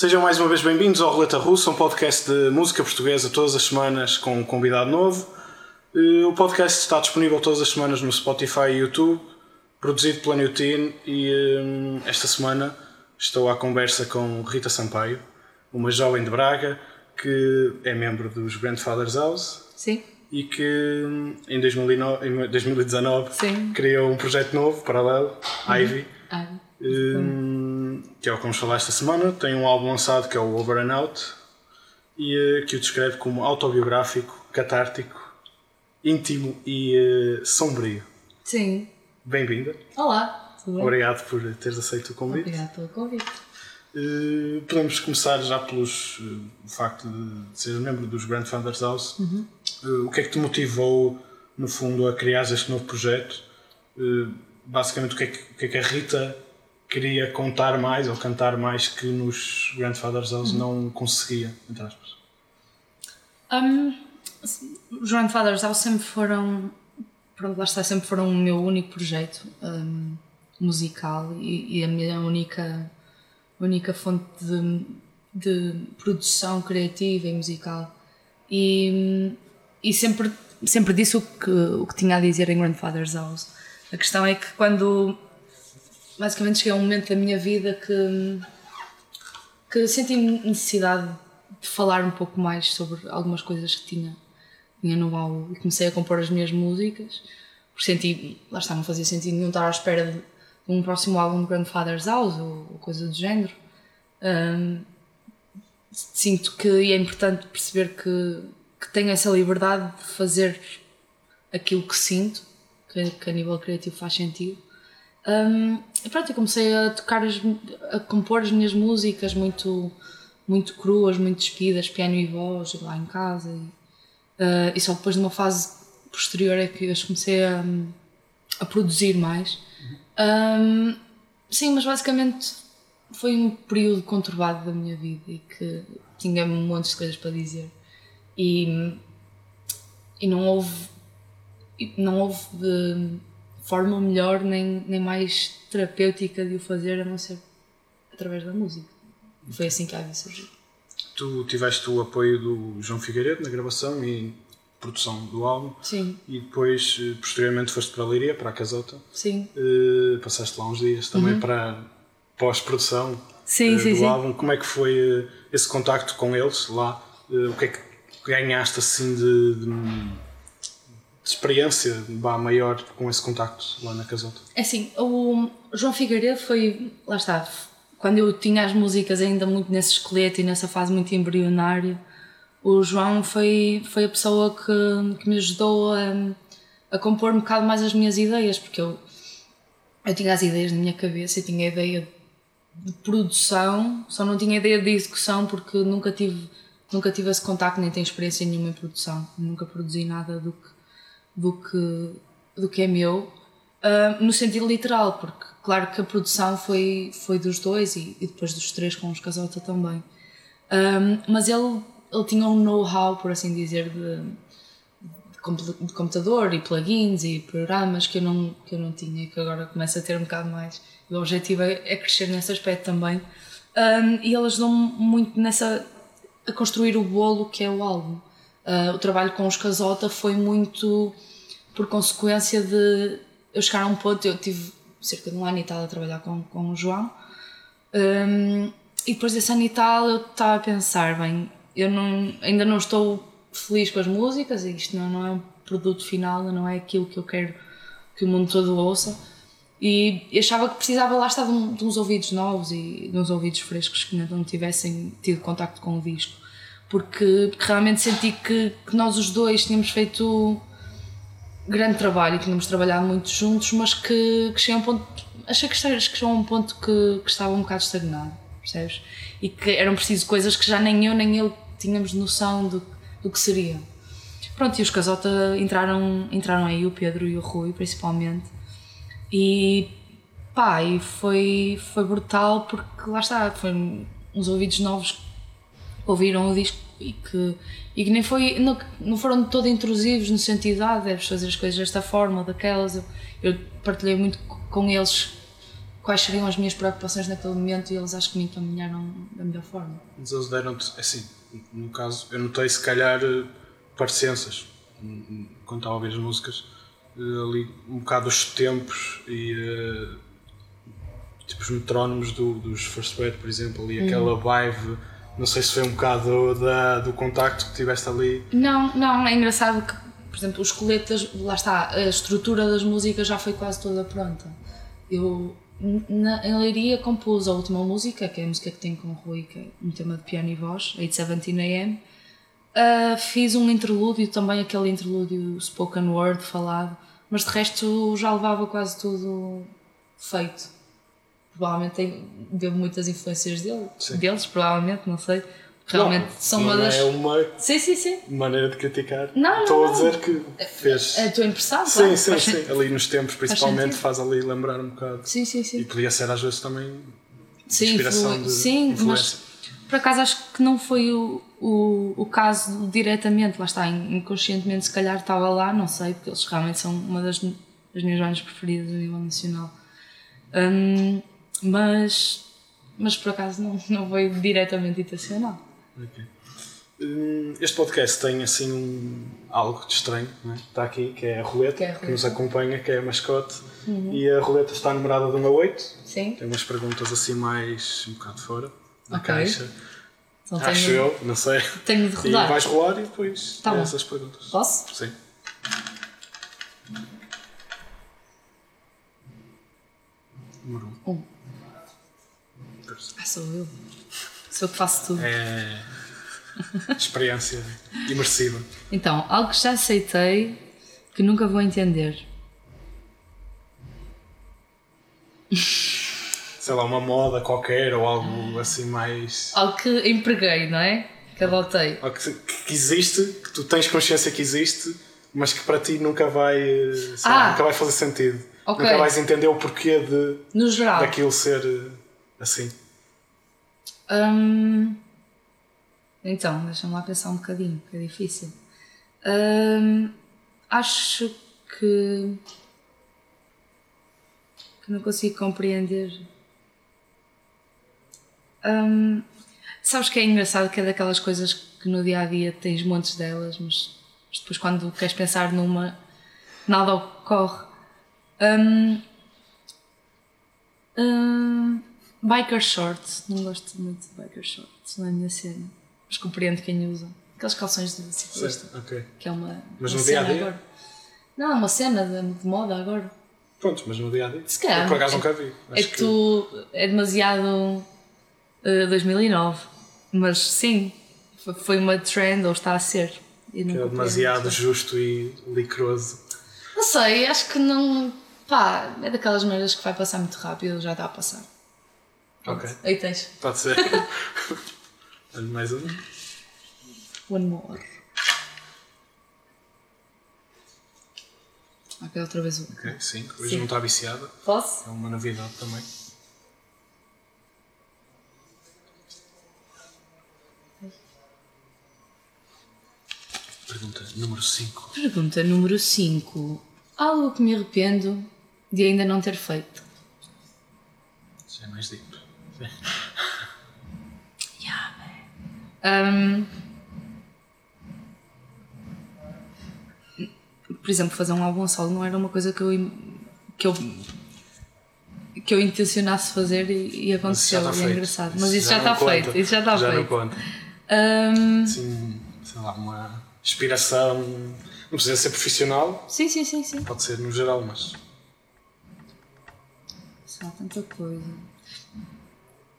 Sejam mais uma vez bem-vindos ao Roleta Russa, um podcast de música portuguesa todas as semanas com um convidado novo. O podcast está disponível todas as semanas no Spotify e YouTube, produzido pela New Teen e hum, esta semana estou à conversa com Rita Sampaio, uma jovem de Braga que é membro dos Grandfathers House Sim, e que hum, em 2009 em 2019 sim. criou um projeto novo, paralelo, Ivy, Ah, hum, que é o que vamos falar esta semana. Tem um álbum lançado que é o Over and Out e eh, que o descreve como autobiográfico, catártico, íntimo e eh, sombrio. sim. Bem-vinda. Olá, tudo bem? Obrigado por teres aceito o convite. Obrigada pelo convite. Eh, podemos começar já pelos eh, o facto de ser membro dos Grandfathers House. Eh, o que é que te motivou, no fundo, a criar este novo projeto? Basicamente, o que, é que, o que é que a Rita queria contar mais ou cantar mais que nos Grandfathers House não conseguia, entre aspas? Um, os Grandfathers House sempre foram, pronto, lá está, sempre foram o meu único projeto um, musical e, e a minha única, única fonte de, de produção criativa e musical. E, e sempre, sempre disse o que, o que tinha a dizer em Grandfather's House. A questão é que quando basicamente cheguei a um momento da minha vida que, que senti necessidade de falar um pouco mais sobre algumas coisas que tinha, tinha no baú e comecei a compor as minhas músicas porque senti, lá está, não fazia sentido nenhum estar à espera de, de um próximo álbum de Grandfather's House ou, ou coisa do género. Hum, sinto que é importante perceber que, que tenho essa liberdade de fazer aquilo que sinto, que, que a nível criativo faz sentido. Um, e pronto, eu comecei a tocar, as, a compor as minhas músicas muito, muito cruas, muito despidas, piano e voz, lá em casa. E, uh, e só depois de uma fase posterior é que eu comecei a, a produzir mais. Um, sim, mas basicamente foi um período conturbado da minha vida e que tinha um monte de coisas para dizer. E, e não houve, não houve de forma melhor nem, nem mais terapêutica de o fazer a não ser através da música. Foi assim que a Ivy surgiu. Tu tiveste o apoio do João Figueiredo na gravação e produção do álbum Sim, e depois, eh, posteriormente, foste para a Leiria, para a Casota. sim. Eh, passaste lá uns dias também para pós-produção Uhum. Sim, eh, sim, do sim. álbum. Como é que foi esse contacto com eles lá? O que é que ganhaste assim de- de experiência vá, maior com esse contacto lá na Casota? É assim, o João Figueiredo foi, lá está, quando eu tinha as músicas ainda muito nesse esqueleto e nessa fase muito embrionária, o João foi, foi a pessoa que, que me ajudou a, a compor um bocado mais as minhas ideias, porque eu, eu tinha as ideias na minha cabeça, eu tinha a ideia de produção, só não tinha ideia de execução porque nunca tive, nunca tive esse contacto, nem tenho experiência nenhuma em produção, nunca produzi nada do que, do que, do que é meu, ah, no sentido literal, porque claro que a produção foi, foi dos dois e, e depois dos três com os Casota também. Um, mas ele, ele tinha um know-how, por assim dizer, de, de compu- de computador e plugins e programas que eu não, que eu não tinha e que agora começo a ter um bocado mais. O objetivo é, é crescer nesse aspecto também. Um, e ele ajudou-me muito nessa a construir o bolo que é o álbum. Uh, o trabalho com os Casota foi muito por consequência de eu chegar a um ponto, eu tive cerca de um ano e tal a trabalhar com, com o João, um, e depois desse ano e tal eu estava a pensar, bem, eu não, ainda não estou feliz com as músicas, isto não, não é um produto final, não é aquilo que eu quero que o mundo todo ouça, e achava que precisava lá estar de, um- de uns ouvidos novos e de uns ouvidos frescos que não tivessem tido contacto com o disco, porque, porque realmente senti que, que nós os dois tínhamos feito grande trabalho e tínhamos trabalhado muito juntos, mas que, que a um ponto, achei que chegou- a um ponto que, que estava um bocado estagnado, percebes? E que eram preciso coisas que já nem eu nem ele tínhamos noção do, do que seria. Pronto, e os Casota entraram, entraram aí, o Pedro e o Rui principalmente, e pá, e foi, foi brutal porque lá está, foi uns ouvidos novos ouviram o disco e que, e que nem foi, não, não foram todo intrusivos no sentido de ah, deves fazer as coisas desta forma ou daquelas. Eu, eu partilhei muito com eles quais seriam as minhas preocupações naquele momento e eles acho que me encaminharam da melhor forma. Mas eles deram-te, assim, no caso, eu notei se calhar eh, parecenças quando estava a ouvir as músicas, eh, ali um bocado os tempos e uh, tipo os metrónomos do, dos First Bad, por exemplo, ali aquela vibe, não sei se foi um bocado da, do contacto que tiveste ali. Não, não, é engraçado que, por exemplo, os coletas, lá está, a estrutura das músicas já foi quase toda pronta. Eu, na, em Leiria, compus a última música, que é a música que tem com o Rui, que é um tema de piano e voz, 817 AM. Uh, fiz um interlúdio, também aquele interlúdio spoken word falado, mas de resto já levava quase tudo feito. Provavelmente tem, devo muitas influências dele, Sim. deles, provavelmente, não sei. Realmente Não, são não uma das. é uma Sim, sim, sim. maneira de criticar. Não, Estou não, a dizer que fez. É a tua impressão, Sim, claro. sim, Faz sim. sen- Ali nos tempos, principalmente, sentido. faz ali lembrar um bocado. Sim, sim, sim. E podia ser às vezes também Sim, inspiração influ- de sim influência. mas por acaso acho que não foi o, o, o caso diretamente, lá está, in- inconscientemente se calhar estava lá, não sei, porque eles realmente são uma das, das minhas bandas preferidas a nível nacional. Hum, mas, mas por acaso não, não foi diretamente intencional. Ok. Hum, Este podcast tem assim um, algo de estranho, é? está aqui, que é a roleta, Que é a que nos acompanha, que é a mascote, e a roleta está numerada de 1 a 8. Sim? Tem umas perguntas assim mais um bocado fora da Ok. caixa. Então Acho tenho, eu, não sei. tenho de E rodar. vais rolar e depois Tá essas perguntas. Posso? Sim. Número 1. Um. Ah, sou eu. Sou eu que faço tudo. É experiência imersiva. Então, algo que já aceitei que nunca vou entender. Sei lá, uma moda qualquer ou algo assim mais. Algo que empreguei, não é? Que adotei. Ou que, que existe, que tu tens consciência que existe, mas que para ti nunca vai, sei lá, Ah. nunca vai fazer sentido. Ok. Nunca vais entender o porquê de, No geral. daquilo ser eh, assim. Hum, então, deixa-me lá pensar um bocadinho, que é difícil. Hum, acho que. que não consigo compreender. Hum, sabes que é engraçado que é daquelas coisas que no dia a dia tens montes delas, mas depois quando queres pensar numa, nada ocorre. Hum, hum, biker shorts, não gosto muito de biker shorts, não é a minha cena. Mas compreendo quem usa. Aqueles calções de ciclista, Sim, ok. que é uma, Mas uma no cena agora. Não, é uma cena de, de moda agora. Pronto, mas no dia a dia. Se calhar. Eu por acaso é- nunca vi. É Acho que tu é demasiado eh, 2009. Mas sim, foi- uma trend ou está a ser. É demasiado muito. justo e licroso. Não sei, acho que não. Pá, é daquelas maneiras que vai passar muito rápido, já está a passar. Ok, Aí tens. pode ser. Mais um. One more. Ok, outra vez um. Ok, cinco. Hoje não está viciada. Posso? É uma novidade também. Pergunta número 5. Pergunta número 5. Algo que me arrependo de ainda não ter feito. Isso é mais deep. Ahm, por exemplo, fazer um álbum a solo não era uma coisa que eu, que eu, que eu intencionasse fazer e, e aconteceu. e é engraçado. Mas isso já, está conta. feito. Isso já está Já não feito. conta. Ahm, Assim, sei lá, uma inspiração. Não precisa ser profissional, sim, sim, sim, sim. pode ser no geral, mas. Só tanta coisa.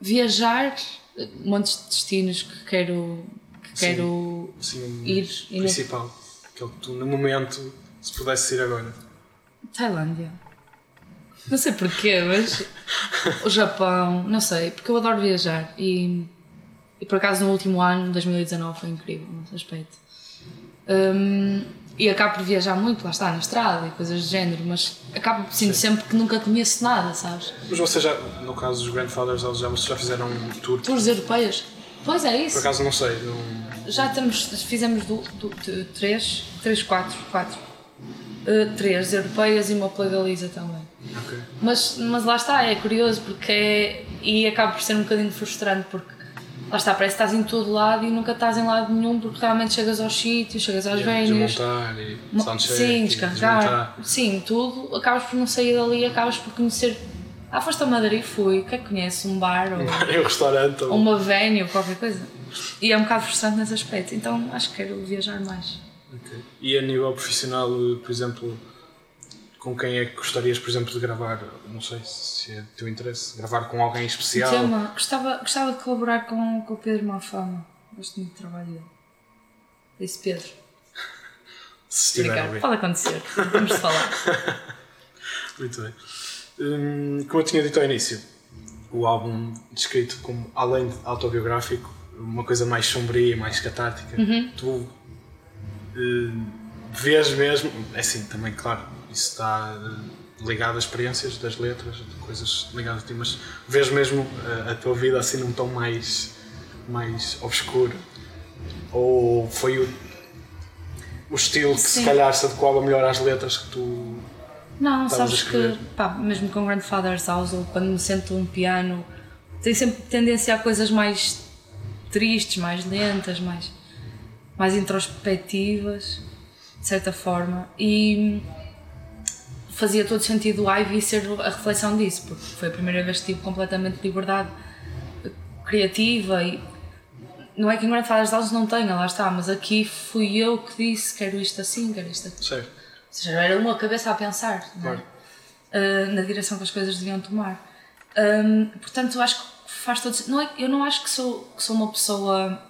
Viajar, eh, montes de destinos que quero, que Sim. quero um ir. Principal. Aquele que tu, no momento, se pudesse ir agora. Tailândia. Não sei porquê, mas o Japão, não sei, porque eu adoro viajar e, e por acaso no último ano, 2019, foi incrível nesse aspecto. Hum, e acabo por viajar muito, lá está, na estrada e coisas do género, mas acabo sinto sempre que nunca conheço nada, sabes? Mas vocês já, no caso dos Grandfathers, eles já, vocês já fizeram um tour? Tours europeias. Pois é Por isso. acaso não sei. Não... Já estamos, fizemos do, do, de- três, três, quatro, quatro. Uh, três europeias e uma pela Galiza também. Ok. Mas, mas lá está, é curioso porque é. E acaba por ser um bocadinho frustrante porque lá está, parece que estás em todo lado e nunca estás em lado nenhum porque realmente chegas aos sítios, chegas às Yeah. Desmontar e soundcheck Sim, descarregar. desmontar. Sim, tudo. Acabas por não sair dali, acabas por conhecer. Ah, foste a Madrid? Fui. O que é que conheces? Um bar ou, um restaurante ou uma venue ou qualquer coisa. E é um bocado frustrante nesse aspecto. Então acho que quero viajar mais. Ok. E a nível profissional, por exemplo, com quem é que gostarias, por exemplo, de gravar? Não sei se é do teu interesse, gravar com alguém especial. Tema, gostava, gostava de colaborar com, com o Pedro Mafama. Gosto muito do trabalho dele. Disse Pedro. Se estiver a Obrigado. ver. Pode acontecer. Vamos falar. Muito bem. Hum, como eu tinha dito ao início, o álbum descrito como, além de autobiográfico, uma coisa mais sombria, mais catártica. Tu hum, vês mesmo, é assim, também, claro, está ligado às experiências das letras, de coisas ligadas a ti, mas vês mesmo eh, a tua vida assim num tom mais, mais obscuro? Ou foi o, o estilo que se Sim. calhar se adequava melhor às letras que tu Não, a sabes que, pá, mesmo com Grandfather's House, ou quando me sento um piano, tem sempre tendência a coisas mais tristes, mais lentas, mais, mais introspectivas, de certa forma. E fazia todo sentido o Ivy ser a reflexão disso, porque foi a primeira vez que tive completamente liberdade criativa e não é que em Grandfather's House não tenha, lá está, mas aqui fui eu que disse quero isto assim, quero isto assim. Certo. Ou seja, era uma cabeça a pensar é? Uh, na direção que as coisas deviam tomar. Um, portanto, eu acho que faz todo sentido. não é, Eu não acho que sou, que sou uma pessoa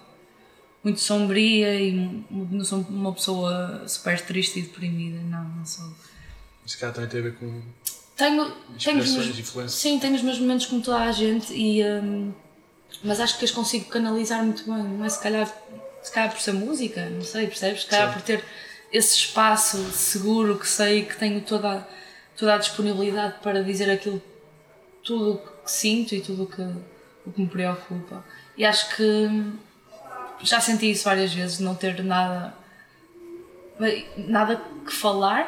muito sombria e não sou uma pessoa super triste e deprimida. Não, não sou. Se calhar também tem a ver com Tenho, tenho os meus, influências. sim, tenho os meus momentos como toda a gente, e, um, mas acho que as consigo canalizar muito bem. Não é se calhar, se calhar por ser música, não sei, percebes? Se calhar Sim. por ter esse espaço seguro que sei que tenho toda, a- toda a disponibilidade para dizer aquilo, tudo o que sinto e tudo o que, o que me preocupa. E acho que já senti isso várias vezes, não ter nada nada que falar,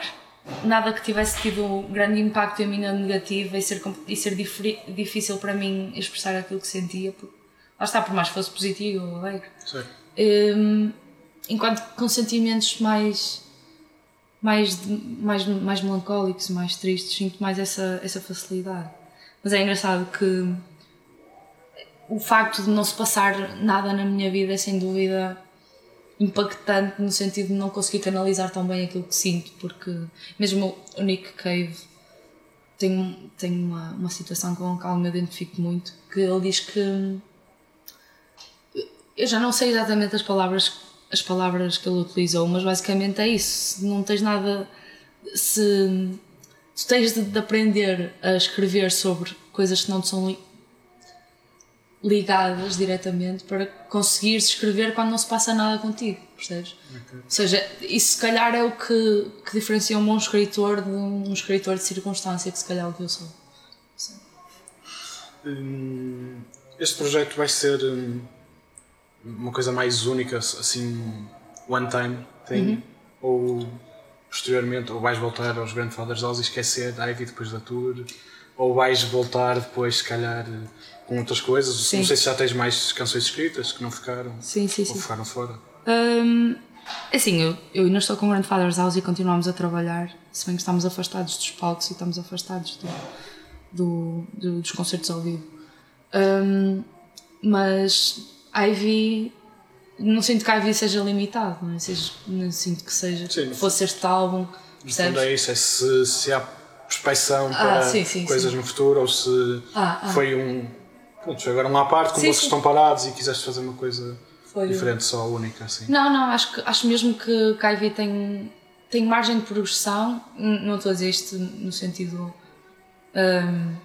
nada que tivesse tido um grande impacto em mim na negativa e ser, e ser difícil para mim expressar aquilo que sentia. Porque, lá está, por mais que fosse positivo ou alegre. Hum, enquanto com sentimentos mais, mais, mais, mais melancólicos, mais tristes, sinto mais essa, essa facilidade. Mas é engraçado que o facto de não se passar nada na minha vida é sem dúvida impactante no sentido de não conseguir canalizar tão bem aquilo que sinto, porque mesmo o Nick Cave tem, tem uma, uma situação com a qual me identifico muito, que ele diz que eu já não sei exatamente as palavras as palavras que ele utilizou, mas basicamente é isso. Se não tens nada. Se tu tens de, de aprender a escrever sobre coisas que não te são ligadas diretamente para conseguires escrever quando não se passa nada contigo, percebes? Ou seja, isso se calhar é o que, que diferencia um bom escritor de um escritor de circunstância, que se calhar é o que eu sou. Hum, Este projeto vai ser hum, uma coisa mais única, assim, one time thing, ou posteriormente, ou vais voltar aos Grandfather's House e esquecer a Ivy depois da tour, ou vais voltar depois, se calhar, com outras coisas. Sim. Não sei se já tens mais canções escritas que não ficaram, Sim, sim, ou ficaram fora. Hum, assim, eu, eu ainda estou com o Grandfather's House e continuamos a trabalhar, se bem que estamos afastados dos palcos e estamos afastados do, do- do- dos concertos ao vivo. Hum, mas Ivy, não sinto que a Ivy seja limitado, não, é? seja, não sinto que seja, Sim, fosse este álbum, No fundo percebes? é isso, é se, se há prospeção Ah, para sim, sim, coisas sim. no futuro ou se Ah, ah. foi um. Pronto, agora uma parte, como vocês estão parados e quiseste fazer uma coisa Foi um- diferente, só única, assim. Não, não, acho, que, acho mesmo que, a tem, tem margem de progressão. Não estou a dizer isto no sentido. hum,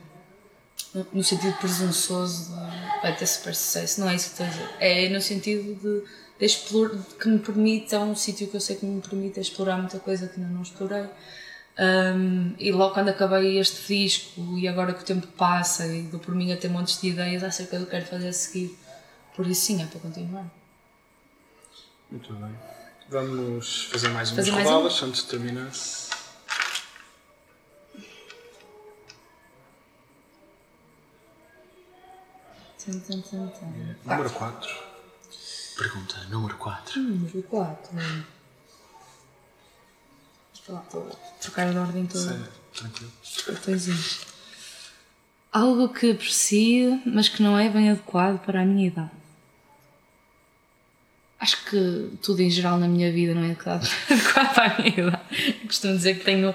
no- sentido presunçoso de vai ter super sucesso, não é isso que estou a dizer. É no sentido de, de explorar, de que me permite, é um sítio que eu sei que me permite explorar muita coisa que ainda não explorei. Um, e logo quando acabei este disco, e agora que o tempo passa, e dou por mim a ter montes de ideias acerca do que quero fazer a seguir. Por isso, sim, é para continuar. Muito bem. Vamos fazer mais fazer umas mais um... antes de terminar. Número 4. Pergunta número 4. Número 4. Vou trocar de ordem toda. Tranquilo. Cartõezinhos. Algo que aprecio, mas que não é bem adequado para a minha idade. Acho que tudo em geral na minha vida não é adequado, adequado para a minha idade. Costumo dizer que tenho.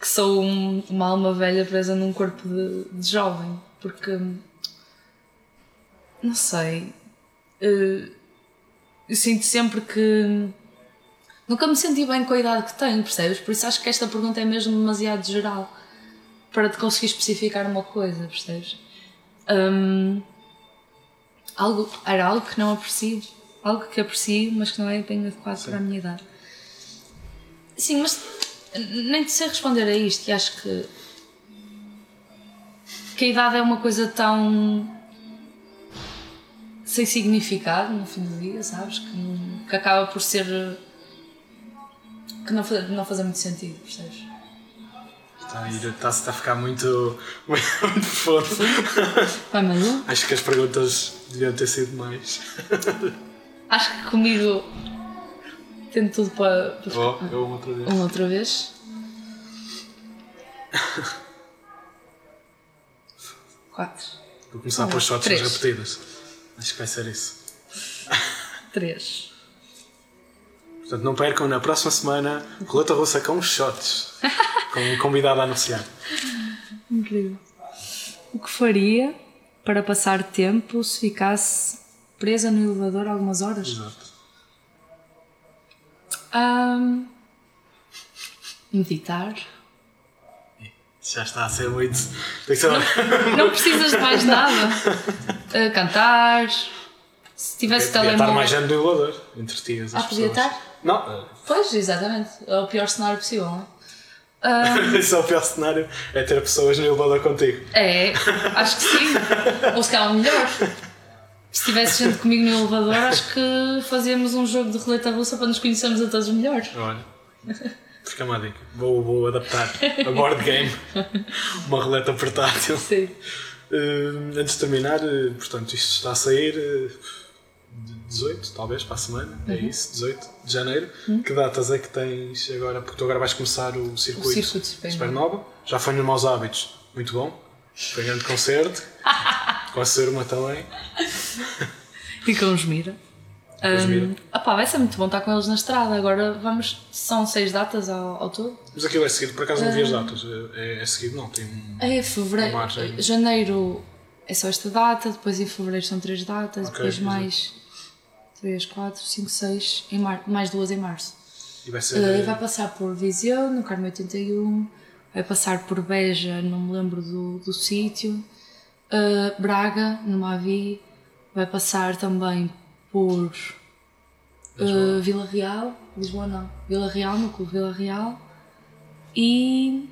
que sou um- uma alma velha presa num corpo de, de jovem, porque. não sei. eh, eu sinto sempre que. Nunca me senti bem com a idade que tenho, percebes? Por isso acho que esta pergunta é mesmo demasiado geral para te conseguir especificar uma coisa, percebes? Hum, algo, era algo que não aprecio, algo que aprecio, mas que não é bem adequado para a minha idade. Sim, mas nem te sei responder a isto e acho que, que a idade é uma coisa tão sem significado no fim do dia, sabes? Que, que acaba por ser que não, fa- não fazer muito sentido, percebes? Está a, está, está a ficar muito, muito profundo. Vai, Malu? Acho que as perguntas deviam ter sido mais. Acho que comigo tendo tudo para, para Oh, eu outra vez. uma outra vez. Quatro. Vou começar pôr shots Três. repetidas. Acho que vai ser isso. Três. Portanto, não percam na próxima semana Roleta Russa com shots. Com um convidado a anunciar. Incrível. O que faria para passar tempo se ficasse presa no elevador algumas horas? Exato. Ahm, meditar. Já está a ser muito. Ser. Não precisas de mais nada. Ah, cantar. Se tivesse Podia estar telemóvel. mais gente do elevador. Entretias as Ah, podia pessoas. estar? Não, Pois, exatamente. É o pior cenário possível, não é? esse é o pior cenário. É ter pessoas no elevador contigo. É, acho que sim. Ou se calhar melhor. Se tivesse gente comigo no elevador, acho que fazíamos um jogo de roleta russa para nos conhecermos a todos melhor. Olha. Fica uma dica. Vou, vou adaptar a board game. Uma roleta portátil. Sim. Uh, antes de terminar, uh, portanto, isto está a sair uh, 18, talvez, para a semana, é Uhum. isso, 18 de janeiro. Que datas é que tens agora? Porque tu agora vais começar o circuito, O circuito de Supernova. Supernova. Já foi nos Maus Hábitos, muito bom. Foi um grande concerto. Com a irmã também. E com os Mira. os Mira. Um, opá, vai ser muito bom estar com eles na estrada. Agora vamos. São seis datas ao, ao todo. Mas aquilo é seguido, por acaso não vi as Ah. datas. É, é seguido, não, tem um. É fevereiro. Uma margem. Janeiro é só esta data, depois em fevereiro são três datas, Ok, depois mais três, quatro, cinco, seis, em mar... mais duas em março. E vai ser. Uh, vai passar por Viseu, no Carmo 81, vai passar por Beja, não me lembro do, do sítio, uh, Braga, no Mavi, vai passar também por uh, Vila Real, Lisboa não, Vila Real, no Clube Vila Real, e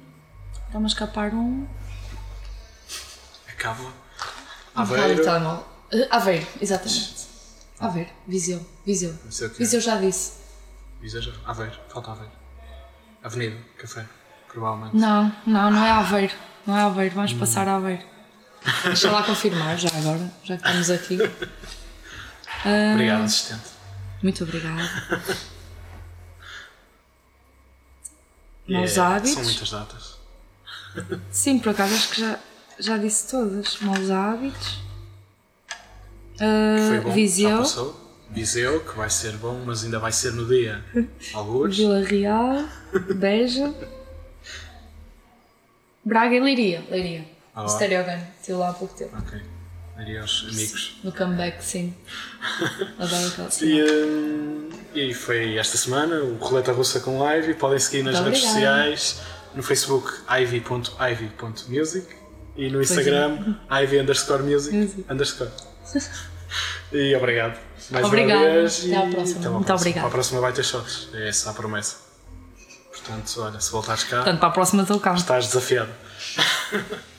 está-me a escapar um. Acaba. bocado Aveiro. Uh, Aveiro, exatamente. Aveiro, Viseu, Viseu. O que é. Viseu já disse. Viseu já. Aveiro, falta Aveiro. Avenida, café, provavelmente. Não, não, não é Aveiro. Não é Aveiro, vamos passar a Aveiro. Deixa lá confirmar já agora, já que estamos aqui. Ah, Obrigado, assistente. Muito obrigada. E Maus é- hábitos. São muitas datas. Sim, por acaso acho que já, já disse todas. Maus hábitos. Foi bom, já Viseu, passou. Viseu, que vai ser bom, mas ainda vai ser no dia. Alguns. Vila Real, Beja, Braga e Leiria. Leiria. Ah, O Stereogun, estive lá há pouco tempo. Ok. Daria aos amigos. No comeback, sim. Adoro aquela E, hum, e foi esta semana o Roleta Russa com Ivy. Podem seguir nas Muito redes obrigada. sociais, no Facebook ivy.ivy.music e no é. Instagram ivy underscore music Music. underscore. E obrigado. Mais Obrigada. uma vez. Até à próxima. até Muito obrigada. Para a próxima vai ter shots. É essa a promessa. Portanto, olha, se voltares cá, Portanto, para a próxima estou cá. estás desafiado.